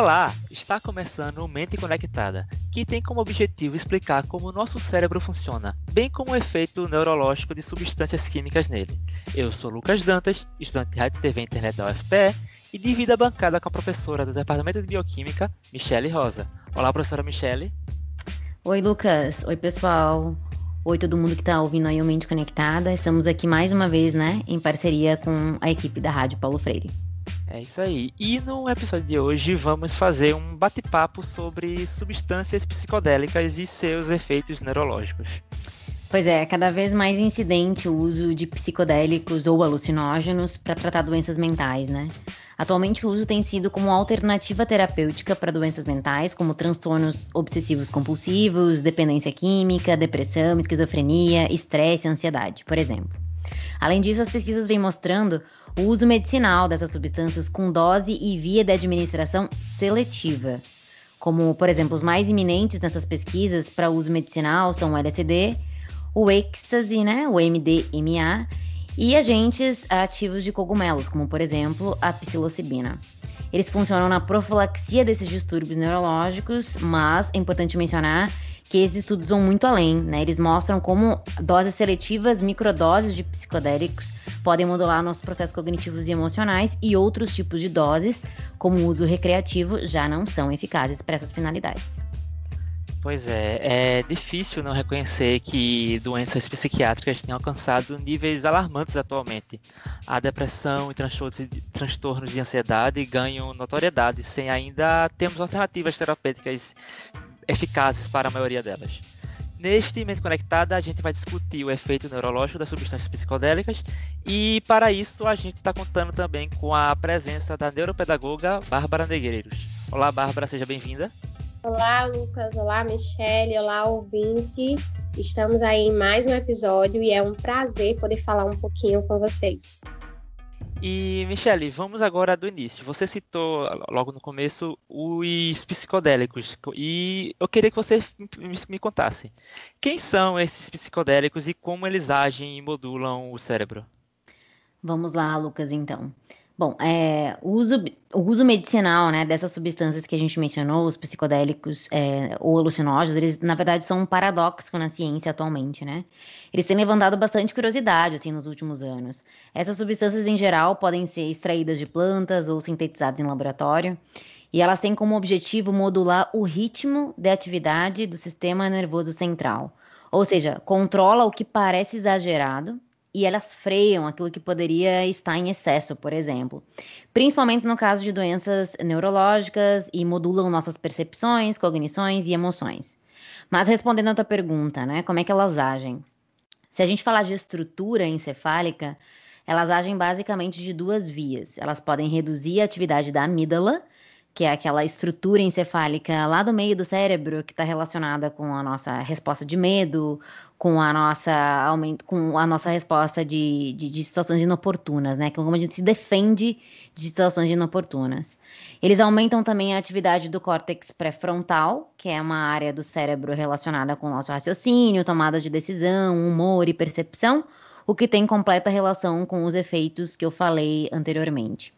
Olá, está começando o Mente Conectada, que tem como objetivo explicar como o nosso cérebro funciona, bem como o efeito neurológico de substâncias químicas nele. Eu sou Lucas Dantas, estudante de Rádio TV e Internet da UFPE, e divido a bancada com a professora do Departamento de Bioquímica, Michele Rosa. Olá, professora Michele. Oi, Lucas. Oi, pessoal. Oi, todo mundo que está ouvindo aí o Mente Conectada. Estamos aqui mais uma vez, né, em parceria com a equipe da Rádio Paulo Freire. É isso aí. E no episódio de hoje vamos fazer um bate-papo sobre substâncias psicodélicas e seus efeitos neurológicos. Pois é, cada vez mais incidente o uso de psicodélicos ou alucinógenos para tratar doenças mentais, né? Atualmente o uso tem sido como alternativa terapêutica para doenças mentais, como transtornos obsessivos compulsivos, dependência química, depressão, esquizofrenia, estresse ansiedade, por exemplo. Além disso, as pesquisas vêm mostrando o uso medicinal dessas substâncias com dose e via de administração seletiva. Como, por exemplo, os mais iminentes nessas pesquisas para uso medicinal são o LSD, o êxtase, né, o MDMA, e agentes ativos de cogumelos, como por exemplo a psilocibina. Eles funcionam na profilaxia desses distúrbios neurológicos, mas é importante mencionar que esses estudos vão muito além, né? Eles mostram como doses seletivas, microdoses de psicodélicos podem modular nossos processos cognitivos e emocionais e outros tipos de doses, como o uso recreativo, já não são eficazes para essas finalidades. Pois é, é difícil não reconhecer que doenças psiquiátricas têm alcançado níveis alarmantes atualmente. A depressão e transtornos de ansiedade ganham notoriedade sem ainda termos alternativas terapêuticas eficazes para a maioria delas. Neste Mente Conectada, a gente vai discutir o efeito neurológico das substâncias psicodélicas e, para isso, a gente está contando também com a presença da neuropedagoga Bárbara Negreiros. Olá, Bárbara, seja bem-vinda. Olá, Lucas. Olá, Michele. Olá, ouvinte. Estamos aí em mais um episódio e é um prazer poder falar um pouquinho com vocês. E, Michele, vamos agora do início. Você citou logo no começo os psicodélicos. E eu queria que você me contasse. Quem são esses psicodélicos e como eles agem e modulam o cérebro? Vamos lá, Lucas, então. Bom, é, o, uso, o uso medicinal né, dessas substâncias que a gente mencionou, os psicodélicos é, ou alucinógenos, eles na verdade são um paradoxo na ciência atualmente, né? Eles têm levantado bastante curiosidade assim nos últimos anos. Essas substâncias em geral podem ser extraídas de plantas ou sintetizadas em laboratório. E elas têm como objetivo modular o ritmo de atividade do sistema nervoso central. Ou seja, controla o que parece exagerado e elas freiam aquilo que poderia estar em excesso, por exemplo. Principalmente no caso de doenças neurológicas e modulam nossas percepções, cognições e emoções. Mas respondendo a tua pergunta, né, como é que elas agem? Se a gente falar de estrutura encefálica, elas agem basicamente de duas vias. Elas podem reduzir a atividade da amígdala, que é aquela estrutura encefálica lá do meio do cérebro que está relacionada com a nossa resposta de medo, com a nossa com a nossa resposta de, de, de, situações inoportunas, né? Como a gente se defende de situações inoportunas. Eles aumentam também a atividade do córtex pré-frontal, que é uma área do cérebro relacionada com o nosso raciocínio, tomada de decisão, humor e percepção o que tem completa relação com os efeitos que eu falei anteriormente.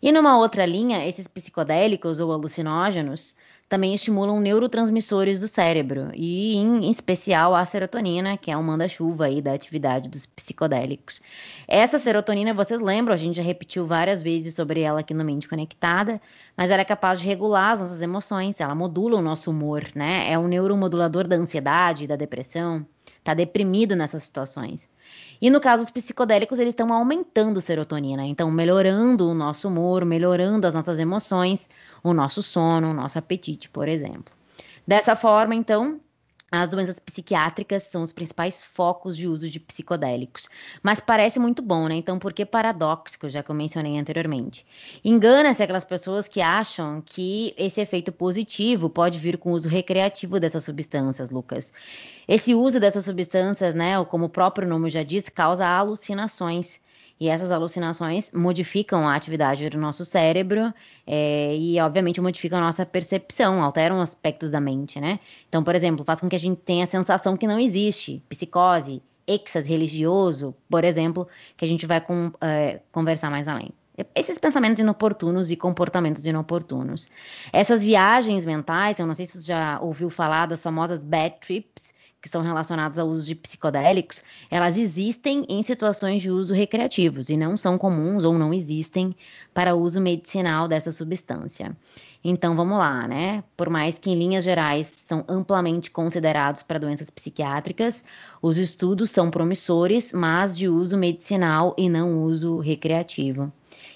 E numa outra linha, esses psicodélicos ou alucinógenos também estimulam neurotransmissores do cérebro, e em especial a serotonina, que é o manda-chuva aí da atividade dos psicodélicos. Essa serotonina, vocês lembram, a gente já repetiu várias vezes sobre ela aqui no Mente Conectada, mas ela é capaz de regular as nossas emoções, ela modula o nosso humor, né? É um neuromodulador da ansiedade, da depressão, tá deprimido nessas situações. E no caso dos psicodélicos, eles estão aumentando serotonina, então melhorando o nosso humor, melhorando as nossas emoções, o nosso sono, o nosso apetite, por exemplo. Dessa forma, então, as doenças psiquiátricas são os principais focos de uso de psicodélicos. Mas parece muito bom, né? Então, por que paradoxo, já que eu mencionei anteriormente? Engana-se aquelas pessoas que acham que esse efeito positivo pode vir com o uso recreativo dessas substâncias, Lucas. Esse uso dessas substâncias, né, como o próprio nome já diz, causa alucinações. E essas alucinações modificam a atividade do nosso cérebro é, e, obviamente, modificam a nossa percepção, alteram aspectos da mente, né? Então, por exemplo, faz com que a gente tenha a sensação que não existe, psicose, êxtase religioso, por exemplo, que a gente vai com, é, conversar mais além. Esses pensamentos inoportunos e comportamentos inoportunos. Essas viagens mentais, eu não sei se você já ouviu falar das famosas bad trips, que são relacionadas ao uso de psicodélicos, elas existem em situações de uso recreativos e não são comuns ou não existem para uso medicinal dessa substância. Então vamos lá, né? Por mais que em linhas gerais são amplamente considerados para doenças psiquiátricas, os estudos são promissores, mas de uso medicinal e não uso recreativo.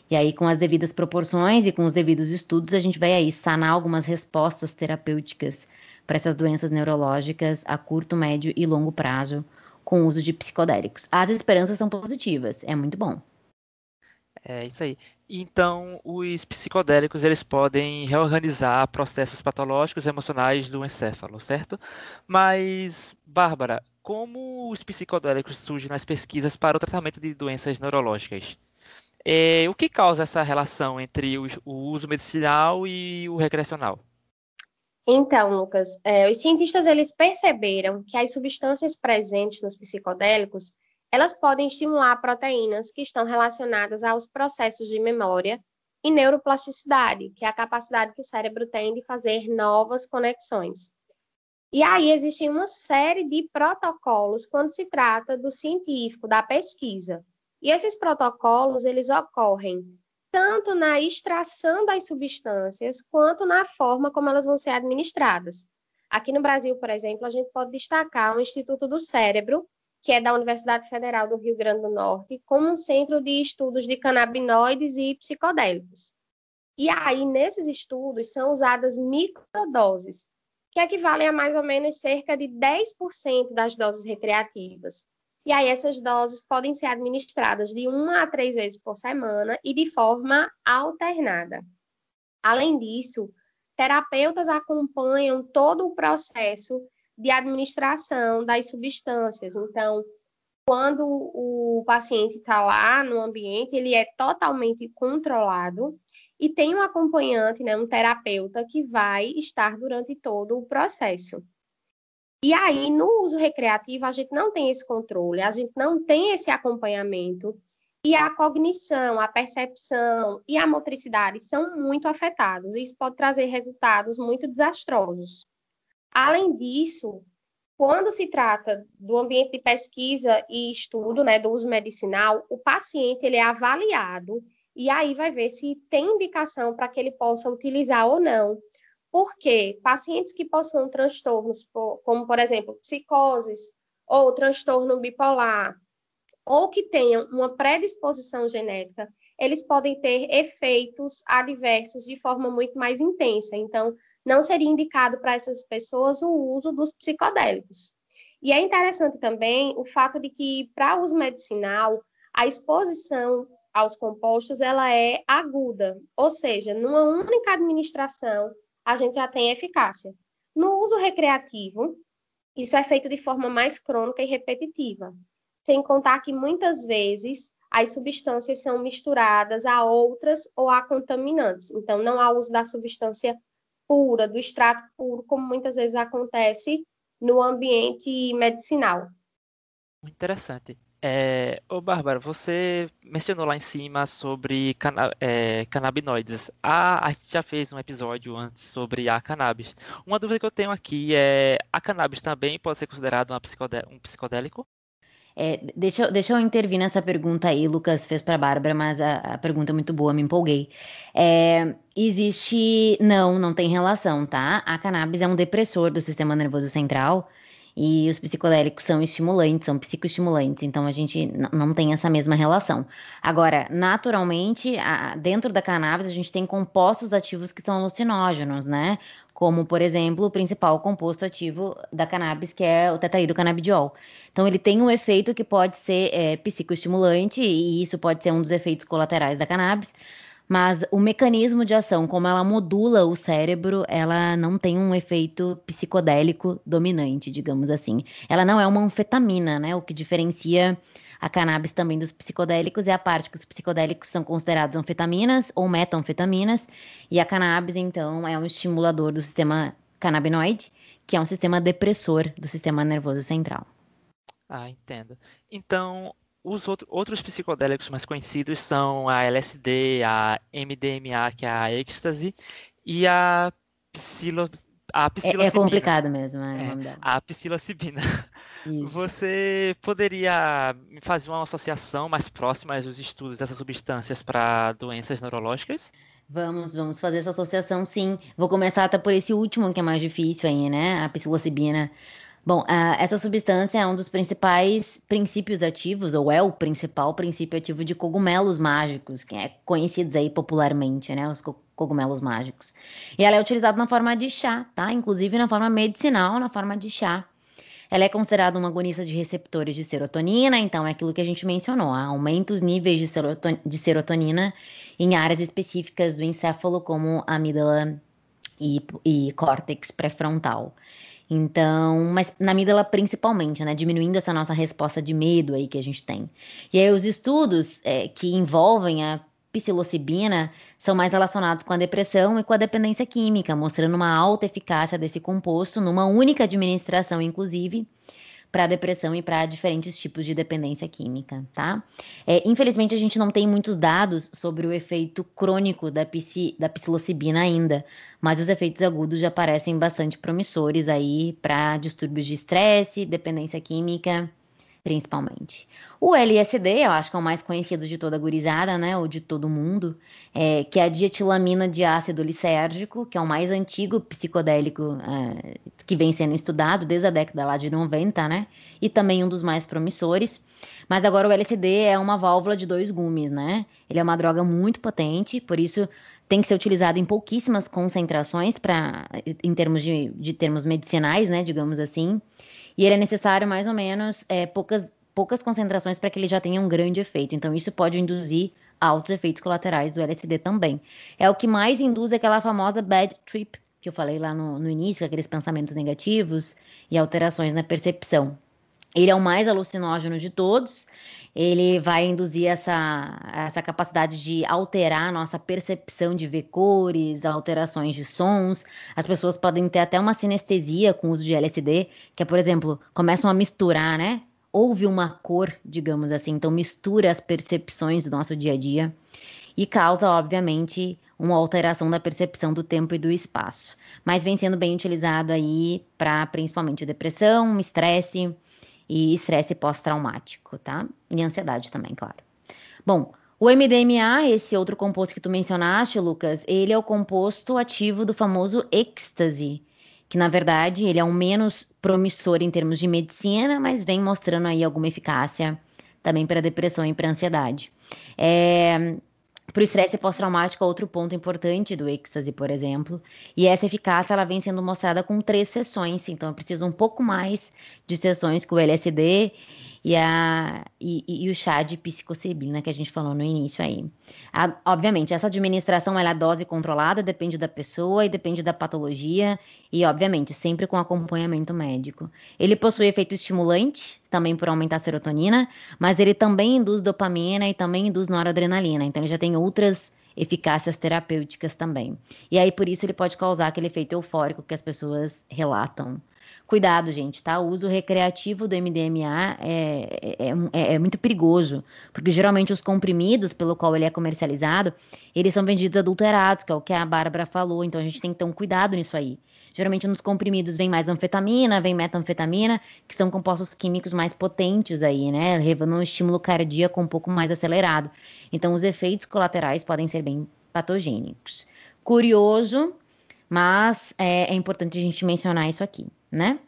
E aí, com as devidas proporções e com os devidos estudos, a gente vai aí sanar algumas respostas terapêuticas para essas doenças neurológicas a curto, médio e longo prazo com o uso de psicodélicos. As esperanças são positivas, é muito bom. É isso aí. Então, os psicodélicos eles podem reorganizar processos patológicos emocionais do encéfalo, certo? Mas, Bárbara, como os psicodélicos surgem nas pesquisas para o tratamento de doenças neurológicas? É, o que causa essa relação entre o, o uso medicinal e o recreacional? Então, Lucas, é, os cientistas eles perceberam que as substâncias presentes nos psicodélicos elas podem estimular proteínas que estão relacionadas aos processos de memória e neuroplasticidade, que é a capacidade que o cérebro tem de fazer novas conexões. E aí existem uma série de protocolos quando se trata do científico, da pesquisa. E esses protocolos, eles ocorrem tanto na extração das substâncias quanto na forma como elas vão ser administradas. Aqui no Brasil, por exemplo, a gente pode destacar o Instituto do Cérebro, que é da Universidade Federal do Rio Grande do Norte, como um centro de estudos de canabinoides e psicodélicos. E aí, nesses estudos, são usadas microdoses, que equivalem a mais ou menos cerca de 10% das doses recreativas. E aí, essas doses podem ser administradas de uma a três vezes por semana e de forma alternada. Além disso, terapeutas acompanham todo o processo de administração das substâncias. Então, quando o paciente está lá no ambiente, ele é totalmente controlado e tem um acompanhante, né, um terapeuta que vai estar durante todo o processo. E aí, no uso recreativo, a gente não tem esse controle, a gente não tem esse acompanhamento, e a cognição, a percepção e a motricidade são muito afetados. Isso pode trazer resultados muito desastrosos. Além disso, quando se trata do ambiente de pesquisa e estudo, né, do uso medicinal, o paciente ele é avaliado e aí vai ver se tem indicação para que ele possa utilizar ou não porque pacientes que possuam transtornos, como, por exemplo, psicoses ou transtorno bipolar, ou que tenham uma predisposição genética, eles podem ter efeitos adversos de forma muito mais intensa. Então, não seria indicado para essas pessoas o uso dos psicodélicos. E é interessante também o fato de que, para uso medicinal, a exposição aos compostos ela é aguda, ou seja, numa única administração, a gente já tem eficácia. No uso recreativo, isso é feito de forma mais crônica e repetitiva, sem contar que muitas vezes as substâncias são misturadas a outras ou a contaminantes. Então, não há uso da substância pura, do extrato puro, como muitas vezes acontece no ambiente medicinal. Interessante. É, ô Bárbara, você mencionou lá em cima sobre cana é, canabinoides. A, a gente já fez um episódio antes sobre a cannabis. Uma dúvida que eu tenho aqui é: a cannabis também pode ser considerada um psicodélico? É, deixa, deixa eu intervir nessa pergunta aí, Lucas fez para a Bárbara, mas a, a, pergunta é muito boa, me empolguei. É, existe. Não, não tem relação, tá? A cannabis é um depressor do sistema nervoso central. E os psicodélicos são estimulantes, são psicoestimulantes, então a gente não tem essa mesma relação. Agora, naturalmente, a, dentro da cannabis, a gente tem compostos ativos que são alucinógenos, né? Como, por exemplo, o principal composto ativo da cannabis, que é o tetraidrocanabidiol. Então, ele tem um efeito que pode ser é, psicoestimulante, e isso pode ser um dos efeitos colaterais da cannabis, mas o mecanismo de ação, como ela modula o cérebro, ela não tem um efeito psicodélico dominante, digamos assim. Ela não é uma anfetamina, né? O que diferencia a cannabis também dos psicodélicos é a parte que os psicodélicos são considerados anfetaminas ou metanfetaminas, e a cannabis, então, é um estimulador do sistema canabinoide, que é um sistema depressor do sistema nervoso central. Ah, entendo. Então, os outro, outros psicodélicos mais conhecidos são a LSD, a MDMA, que é a êxtase, e a psilo, a psilocibina. É, é complicado mesmo, é, é a psilocibina. Você poderia fazer uma associação mais próxima dos estudos dessas substâncias para doenças neurológicas? Vamos, vamos fazer essa associação, sim. Vou começar até por esse último, que é mais difícil aí, né? A psilocibina. Bom, essa substância é um dos principais princípios ativos, ou é o principal princípio ativo de cogumelos mágicos, que é conhecidos aí popularmente, né? Os co cogumelos mágicos. E ela é utilizada na forma de chá, tá? Inclusive na forma medicinal, na forma de chá. Ela é considerada uma agonista de receptores de serotonina, então é aquilo que a gente mencionou, aumenta os níveis de, de serotonina em áreas específicas do encéfalo, como amígdala e, e córtex pré-frontal. Então, mas na amígdala principalmente, né? Diminuindo essa nossa resposta de medo aí que a gente tem. E aí os estudos é, que envolvem a psilocibina são mais relacionados com a depressão e com a dependência química, mostrando uma alta eficácia desse composto numa única administração, inclusive, para depressão e para diferentes tipos de dependência química, tá? É, infelizmente, a gente não tem muitos dados sobre o efeito crônico da, psi, da psilocibina ainda, mas os efeitos agudos já parecem bastante promissores aí para distúrbios de estresse, dependência química principalmente. O LSD, eu acho que é o mais conhecido de toda a gurizada, né, ou de todo mundo, é, que é a dietilamina de ácido lisérgico, que é o mais antigo psicodélico é, que vem sendo estudado desde a década lá de 90, né, e também um dos mais promissores. Mas agora o LSD é uma válvula de dois gumes, né? Ele é uma droga muito potente, por isso tem que ser utilizado em pouquíssimas concentrações para em termos de, de termos medicinais, né, digamos assim. E ele é necessário mais ou menos é, poucas, poucas concentrações para que ele já tenha um grande efeito. Então, isso pode induzir altos efeitos colaterais do LSD também. É o que mais induz aquela famosa bad trip, que eu falei lá no, no início, aqueles pensamentos negativos e alterações na percepção. Ele é o mais alucinógeno de todos. Ele vai induzir essa, essa capacidade de alterar a nossa percepção de ver cores, alterações de sons. As pessoas podem ter até uma sinestesia com o uso de LSD, que é, por exemplo, começam a misturar, né? Houve uma cor, digamos assim, então mistura as percepções do nosso dia a dia e causa, obviamente, uma alteração da percepção do tempo e do espaço. Mas vem sendo bem utilizado aí para principalmente depressão, estresse e estresse pós-traumático, tá? E ansiedade também, claro. Bom, o MDMA, esse outro composto que tu mencionaste, Lucas, ele é o composto ativo do famoso êxtase, que na verdade ele é um menos promissor em termos de medicina, mas vem mostrando aí alguma eficácia também para depressão e para ansiedade. É, para o estresse pós-traumático, outro ponto importante do êxtase, por exemplo, e essa eficácia ela vem sendo mostrada com três sessões, então eu preciso um pouco mais de sessões com o LSD e, a, e, e, o chá de psilocibina que a gente falou no início aí. A, obviamente, essa administração ela é dose controlada, depende da pessoa e depende da patologia e, obviamente, sempre com acompanhamento médico. Ele possui efeito estimulante, também por aumentar a serotonina, mas ele também induz dopamina e também induz noradrenalina, então ele já tem outras eficácias terapêuticas também. E aí, por isso, ele pode causar aquele efeito eufórico que as pessoas relatam Cuidado, gente, tá? O uso recreativo do MDMA é, é, é, é, muito perigoso, porque geralmente os comprimidos pelo qual ele é comercializado, eles são vendidos adulterados, que é o que a Bárbara falou, então a gente tem que ter um cuidado nisso aí. Geralmente nos comprimidos vem mais anfetamina, vem metanfetamina, que são compostos químicos mais potentes aí, né? Levando um estímulo cardíaco um pouco mais acelerado. Então os efeitos colaterais podem ser bem patogênicos. Curioso, mas é, é importante a gente mencionar isso aqui né?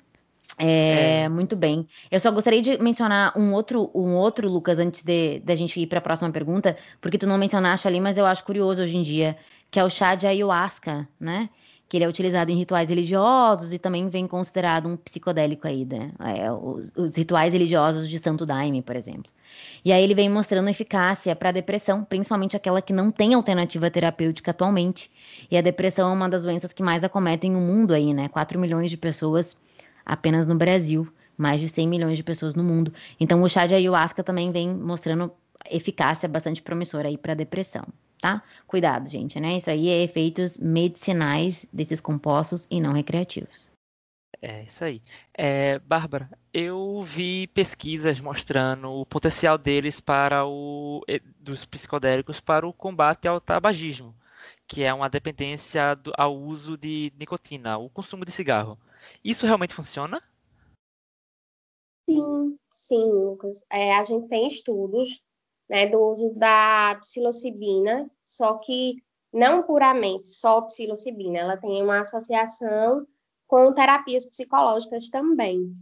É, é, muito bem. Eu só gostaria de mencionar um outro, um outro Lucas, antes de, de a gente ir para a próxima pergunta, porque tu não mencionaste ali, mas eu acho curioso hoje em dia, que é o chá de ayahuasca, né? Que ele é utilizado em rituais religiosos e também vem considerado um psicodélico aí, né? É, os, os rituais religiosos de Santo Daime, por exemplo. E aí ele vem mostrando eficácia para a depressão, principalmente aquela que não tem alternativa terapêutica atualmente. E a depressão é uma das doenças que mais acometem o mundo aí, né? 4 milhões de pessoas apenas no Brasil, mais de 100 milhões de pessoas no mundo. Então o chá de ayahuasca também vem mostrando eficácia bastante promissora aí para depressão, tá? Cuidado, gente, né? Isso aí é efeitos medicinais desses compostos e não recreativos. É isso aí. É, Bárbara, eu vi pesquisas mostrando o potencial deles para o dos psicodélicos para o combate ao tabagismo, que é uma dependência do, ao uso de nicotina, o consumo de cigarro. Isso realmente funciona? Sim, sim, Lucas. É, a gente tem estudos né, do uso da psilocibina, só que não puramente só psilocibina, ela tem uma associação com terapias psicológicas também.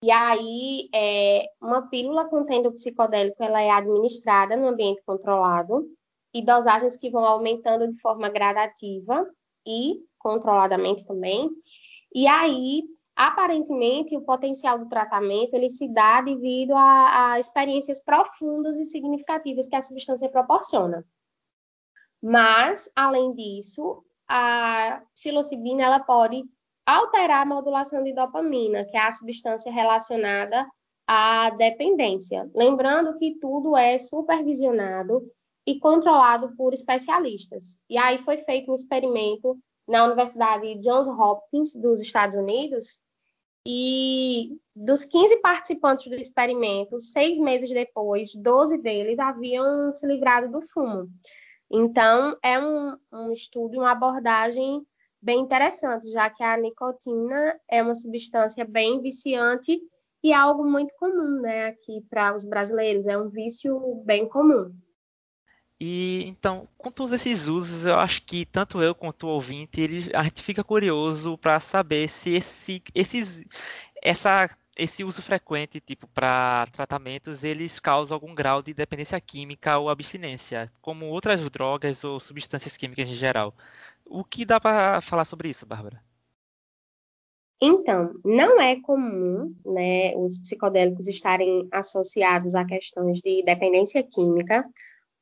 E aí, é, uma pílula contendo psicodélico, ela é administrada no ambiente controlado e dosagens que vão aumentando de forma gradativa e controladamente também. E aí, aparentemente, o potencial do tratamento ele se dá devido a, a experiências profundas e significativas que a substância proporciona. Mas, além disso, a psilocibina ela pode alterar a modulação de dopamina, que é a substância relacionada à dependência. Lembrando que tudo é supervisionado e controlado por especialistas. E aí foi feito um experimento na Universidade Johns Hopkins dos Estados Unidos e dos 15 participantes do experimento, seis meses depois, 12 deles haviam se livrado do fumo. Então, é um, um estudo, uma abordagem bem interessante, já que a nicotina é uma substância bem viciante e é algo muito comum, né, aqui para os brasileiros, é um vício bem comum. E então, com todos esses usos, eu acho que tanto eu quanto o ouvinte, ele, a gente fica curioso para saber se esse, esses, essa esse uso frequente, tipo, para tratamentos, eles causam algum grau de dependência química ou abstinência, como outras drogas ou substâncias químicas em geral. O que dá para falar sobre isso, Bárbara? Então, não é comum, né, os psicodélicos estarem associados a questões de dependência química,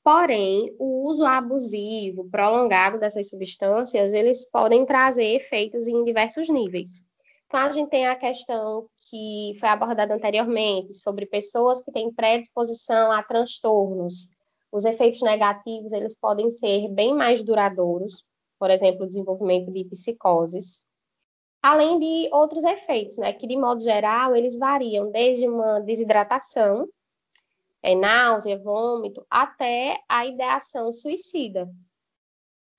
porém, o uso abusivo, prolongado dessas substâncias, eles podem trazer efeitos em diversos níveis. Então, a gente tem a questão que foi abordada anteriormente, sobre pessoas que têm predisposição a transtornos. Os efeitos negativos, eles podem ser bem mais duradouros, por exemplo, o desenvolvimento de psicoses, além de outros efeitos, né, que de modo geral eles variam desde uma desidratação, é, náusea, vômito, até a ideação suicida.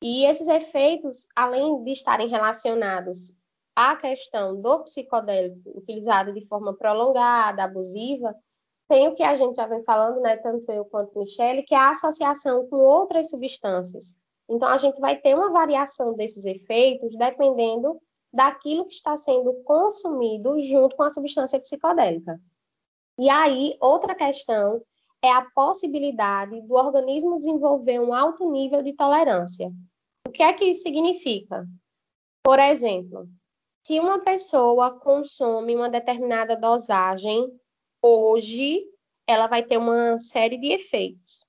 E esses efeitos, além de estarem relacionados a questão do psicodélico utilizado de forma prolongada, abusiva, tem o que a gente já vem falando, né, tanto eu quanto Michele, que é a associação com outras substâncias. Então, a gente vai ter uma variação desses efeitos dependendo daquilo que está sendo consumido junto com a substância psicodélica. E aí, outra questão é a possibilidade do organismo desenvolver um alto nível de tolerância. O que é que isso significa? Por exemplo, se uma pessoa consome uma determinada dosagem hoje, ela vai ter uma série de efeitos.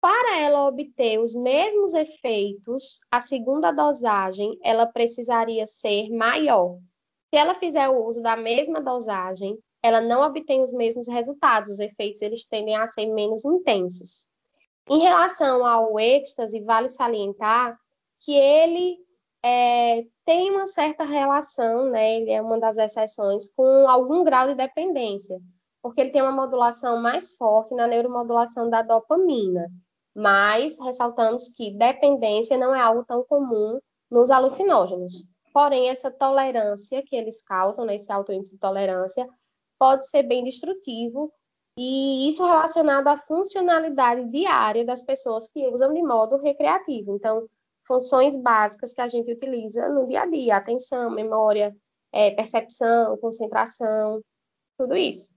Para ela obter os mesmos efeitos, a segunda dosagem ela precisaria ser maior. Se ela fizer o uso da mesma dosagem, ela não obtém os mesmos resultados, os efeitos eles tendem a ser menos intensos. Em relação ao êxtase, vale salientar que ele é, tem uma certa relação, né, ele é uma das exceções, com algum grau de dependência, porque ele tem uma modulação mais forte na neuromodulação da dopamina, mas ressaltamos que dependência não é algo tão comum nos alucinógenos. Porém, essa tolerância que eles causam, né, esse alto índice de tolerância, pode ser bem destrutivo, e isso relacionado à funcionalidade diária das pessoas que usam de modo recreativo. Então, funções básicas que a gente utiliza no dia a dia, atenção, memória, é, percepção, concentração, tudo isso.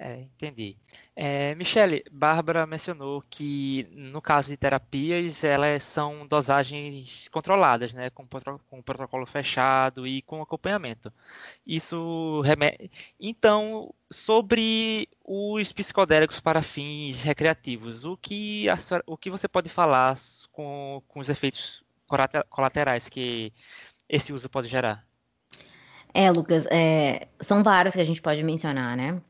É, entendi. É, Michele, Bárbara mencionou que no caso de terapias, elas são dosagens controladas, né, com, com protocolo fechado e com acompanhamento. Isso remete. Então, sobre os psicodélicos para fins recreativos, o que, a, o que você pode falar com, com os efeitos colaterais que esse uso pode gerar? É, Lucas, é, são vários que a gente pode mencionar, né?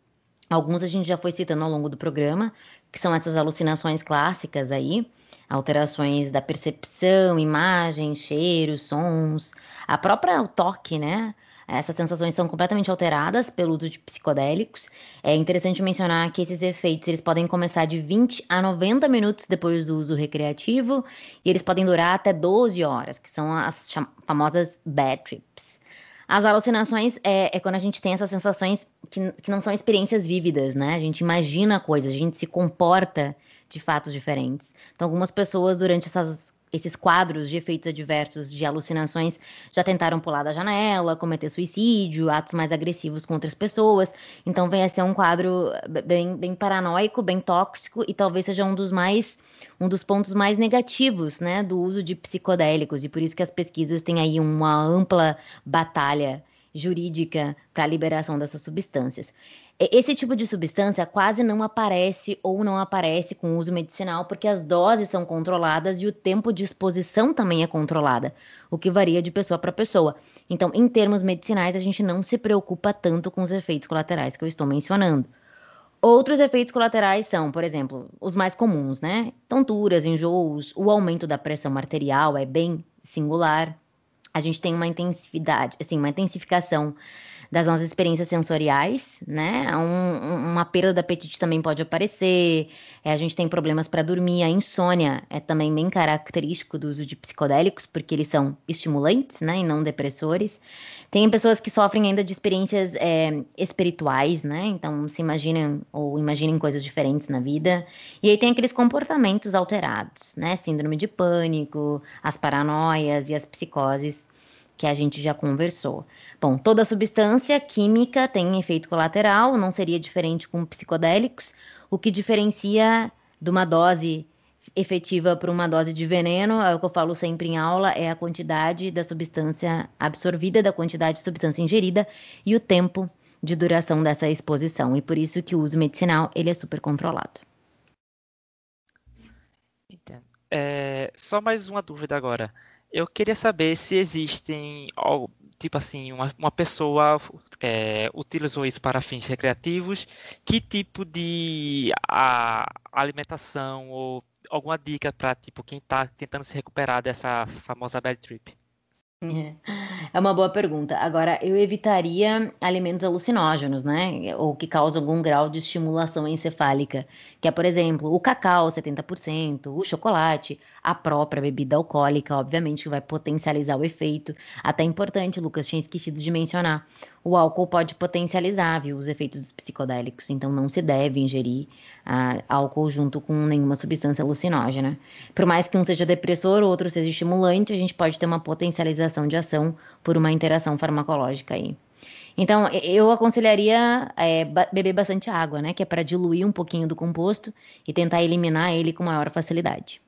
Alguns a gente já foi citando ao longo do programa, que são essas alucinações clássicas aí, alterações da percepção, imagens, cheiros, sons, a própria o toque, né? Essas sensações são completamente alteradas pelo uso de psicodélicos. É interessante mencionar que esses efeitos eles podem começar de 20 a 90 minutos depois do uso recreativo e eles podem durar até 12 horas, que são as famosas bad trips. As alucinações é, é, quando a gente tem essas sensações que, que não são experiências vívidas, né? A gente imagina coisas, a gente se comporta de fatos diferentes. Então, algumas pessoas, durante essas esses quadros de efeitos adversos de alucinações já tentaram pular da janela, cometer suicídio, atos mais agressivos com outras pessoas. Então vem a ser um quadro bem, bem paranoico, bem tóxico e talvez seja um dos mais um dos pontos mais negativos, né, do uso de psicodélicos e por isso que as pesquisas têm aí uma ampla batalha jurídica para a liberação dessas substâncias. Esse tipo de substância quase não aparece ou não aparece com uso medicinal, porque as doses são controladas e o tempo de exposição também é controlada, o que varia de pessoa para pessoa. Então, em termos medicinais, a gente não se preocupa tanto com os efeitos colaterais que eu estou mencionando. Outros efeitos colaterais são, por exemplo, os mais comuns, né? Tonturas, enjoos, o aumento da pressão arterial é bem singular. A gente tem uma intensividade, assim, uma intensificação das nossas experiências sensoriais, né? Um, uma perda do apetite também pode aparecer. É, a gente tem problemas para dormir. A insônia é também bem característico do uso de psicodélicos, porque eles são estimulantes, né? E não depressores. Tem pessoas que sofrem ainda de experiências é, espirituais, né? Então se imaginem ou imaginem coisas diferentes na vida. E aí tem aqueles comportamentos alterados, né? Síndrome de pânico, as paranoias e as psicoses que a gente já conversou. Bom, toda substância química tem efeito colateral, não seria diferente com psicodélicos. O que diferencia de uma dose efetiva para uma dose de veneno, é o que eu falo sempre em aula, é a quantidade da substância absorvida, da quantidade de substância ingerida e o tempo de duração dessa exposição. E por isso que o uso medicinal ele é super controlado. Entendo. É, só mais uma dúvida agora. Eu queria saber se existem, tipo assim, uma, uma pessoa é, utilizou isso para fins recreativos, que tipo de a, alimentação ou alguma dica para tipo quem está tentando se recuperar dessa famosa bad trip? É uma boa pergunta. Agora, eu evitaria alimentos alucinógenos, né? Ou que causam algum grau de estimulação encefálica, que é, por exemplo, o cacau, 70%, o chocolate, a própria bebida alcoólica, obviamente, que vai potencializar o efeito. Até importante, Lucas, tinha esquecido de mencionar o álcool pode potencializar viu, os efeitos psicodélicos, então não se deve ingerir ah, álcool junto com nenhuma substância alucinógena. Por mais que um seja depressor, o outro seja estimulante, a gente pode ter uma potencialização de ação por uma interação farmacológica aí. Então, eu aconselharia é, beber bastante água, né? Que é para diluir um pouquinho do composto e tentar eliminar ele com maior facilidade.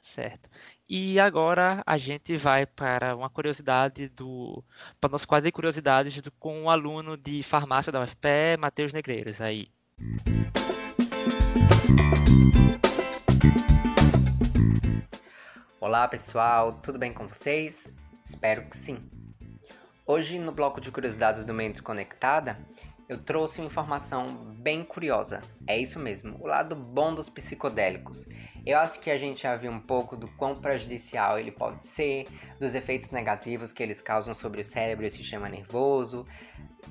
Certo. E agora a gente vai para uma curiosidade do. para o nosso quadro de curiosidades do, com um aluno de farmácia da UFPE, Matheus Negreiros. Aí. Olá pessoal, tudo bem com vocês? Espero que sim. Hoje, no bloco de curiosidades do Mente Conectada, eu trouxe uma informação bem curiosa. É isso mesmo, o lado bom dos psicodélicos. Eu acho que a gente já viu um pouco do quão prejudicial ele pode ser, dos efeitos negativos que eles causam sobre o cérebro e o sistema nervoso,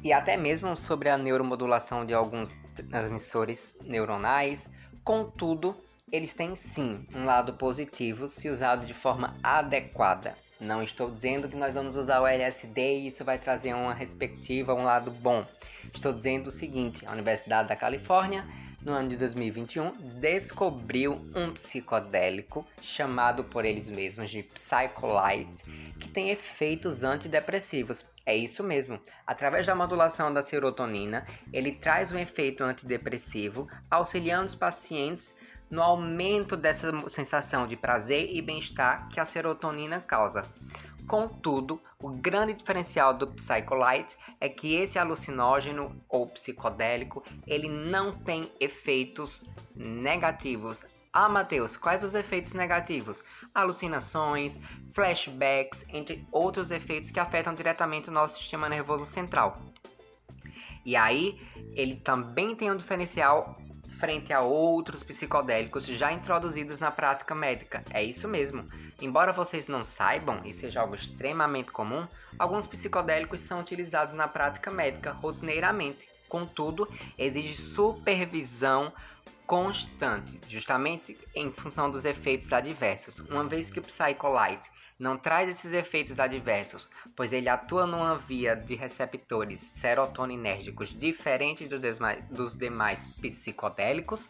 e até mesmo sobre a neuromodulação de alguns transmissores neuronais. Contudo, eles têm sim um lado positivo se usado de forma adequada. Não estou dizendo que nós vamos usar o LSD e isso vai trazer uma respectiva, um lado bom. Estou dizendo o seguinte: a Universidade da Califórnia no ano de 2021, descobriu um psicodélico chamado por eles mesmos de Psycholite, que tem efeitos antidepressivos. É isso mesmo. Através da modulação da serotonina, ele traz um efeito antidepressivo, auxiliando os pacientes no aumento dessa sensação de prazer e bem-estar que a serotonina causa. Contudo, o grande diferencial do Psycholite é que esse alucinógeno ou psicodélico, ele não tem efeitos negativos. Ah, Matheus, quais os efeitos negativos? Alucinações, flashbacks, entre outros efeitos que afetam diretamente o nosso sistema nervoso central. E aí, ele também tem um diferencial frente a outros psicodélicos já introduzidos na prática médica. É isso mesmo. Embora vocês não saibam e seja algo extremamente comum, alguns psicodélicos são utilizados na prática médica rotineiramente. Contudo, exige supervisão constante, justamente em função dos efeitos adversos. Uma vez que o Psycholite não traz esses efeitos adversos, pois ele atua numa via de receptores serotoninérgicos diferentes dos demais psicodélicos,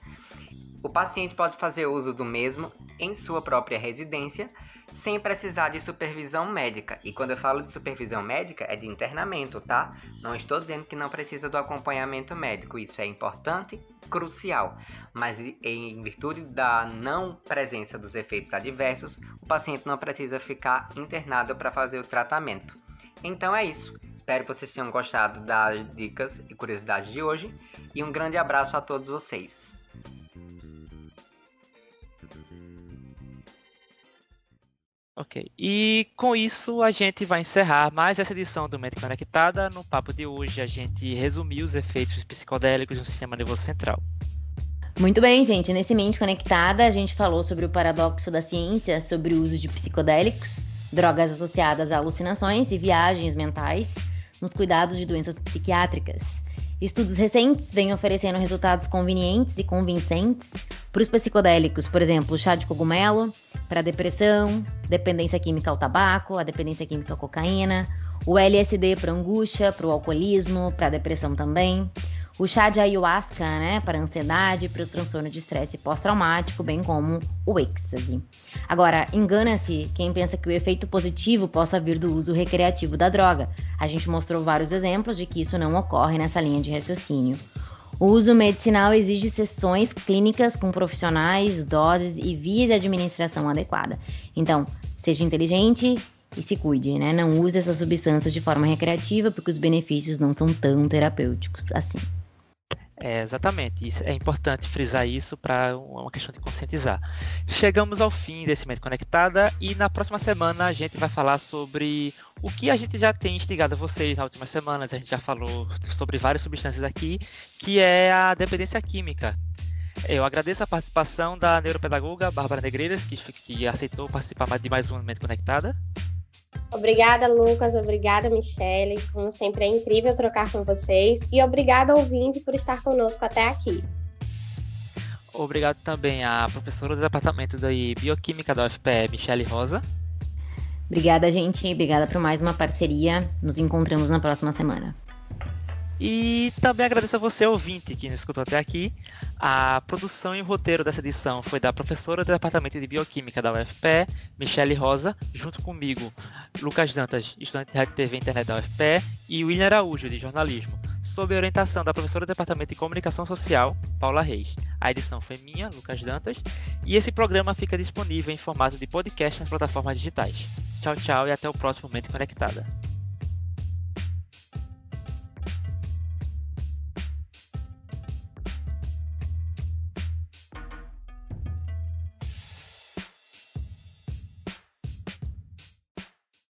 o paciente pode fazer uso do mesmo em sua própria residência, sem precisar de supervisão médica. E quando eu falo de supervisão médica, é de internamento, tá? Não estou dizendo que não precisa do acompanhamento médico, isso é importante, crucial. Mas em virtude da não presença dos efeitos adversos, o paciente não precisa ficar internado para fazer o tratamento. Então é isso. Espero que vocês tenham gostado das dicas e curiosidades de hoje e um grande abraço a todos vocês. Ok. E com isso a gente vai encerrar mais essa edição do Mente Conectada. No papo de hoje a gente resumiu os efeitos psicodélicos no sistema nervoso central. Muito bem, gente. Nesse Mente Conectada a gente falou sobre o paradoxo da ciência, sobre o uso de psicodélicos, drogas associadas a alucinações e viagens mentais nos cuidados de doenças psiquiátricas. Estudos recentes vêm oferecendo resultados convenientes e convincentes para os psicodélicos, por exemplo, chá de cogumelo, para depressão, dependência química ao tabaco, a dependência química à cocaína, o LSD para angústia, para o alcoolismo, para depressão também, o chá de ayahuasca, né, para ansiedade, para o transtorno de estresse pós-traumático, bem como o êxtase. Agora, engana-se quem pensa que o efeito positivo possa vir do uso recreativo da droga. A gente mostrou vários exemplos de que isso não ocorre nessa linha de raciocínio. O uso medicinal exige sessões clínicas com profissionais, doses e vias de administração adequada. Então, seja inteligente e se cuide, né? Não use essas substâncias de forma recreativa, porque os benefícios não são tão terapêuticos assim. É, exatamente, isso, é importante frisar isso para uma questão de conscientizar. Chegamos ao fim desse Mente Conectada e na próxima semana a gente vai falar sobre o que a gente já tem instigado vocês nas últimas semanas. A gente já falou sobre várias substâncias aqui, que é a dependência química. Eu agradeço a participação da neuropedagoga Bárbara Negreiras, que, que aceitou participar de mais um Mente Conectada. Obrigada, Lucas. Obrigada, Michele. Como sempre, é incrível trocar com vocês. E obrigada, ouvinte, por estar conosco até aqui. Obrigado também à professora do Departamento de Bioquímica da UFPE, Michele Rosa. Obrigada, gente. Obrigada por mais uma parceria. Nos encontramos na próxima semana. E também agradeço a você, ouvinte, que nos escutou até aqui. A produção e o roteiro dessa edição foi da professora do Departamento de Bioquímica da UFPE, Michele Rosa, junto comigo, Lucas Dantas, estudante de Rádio TV e Internet da UFPE, e William Araújo, de Jornalismo, sob orientação da professora do Departamento de Comunicação Social, Paula Reis. A edição foi minha, Lucas Dantas, e esse programa fica disponível em formato de podcast nas plataformas digitais. Tchau, tchau e até o próximo Mente Conectada.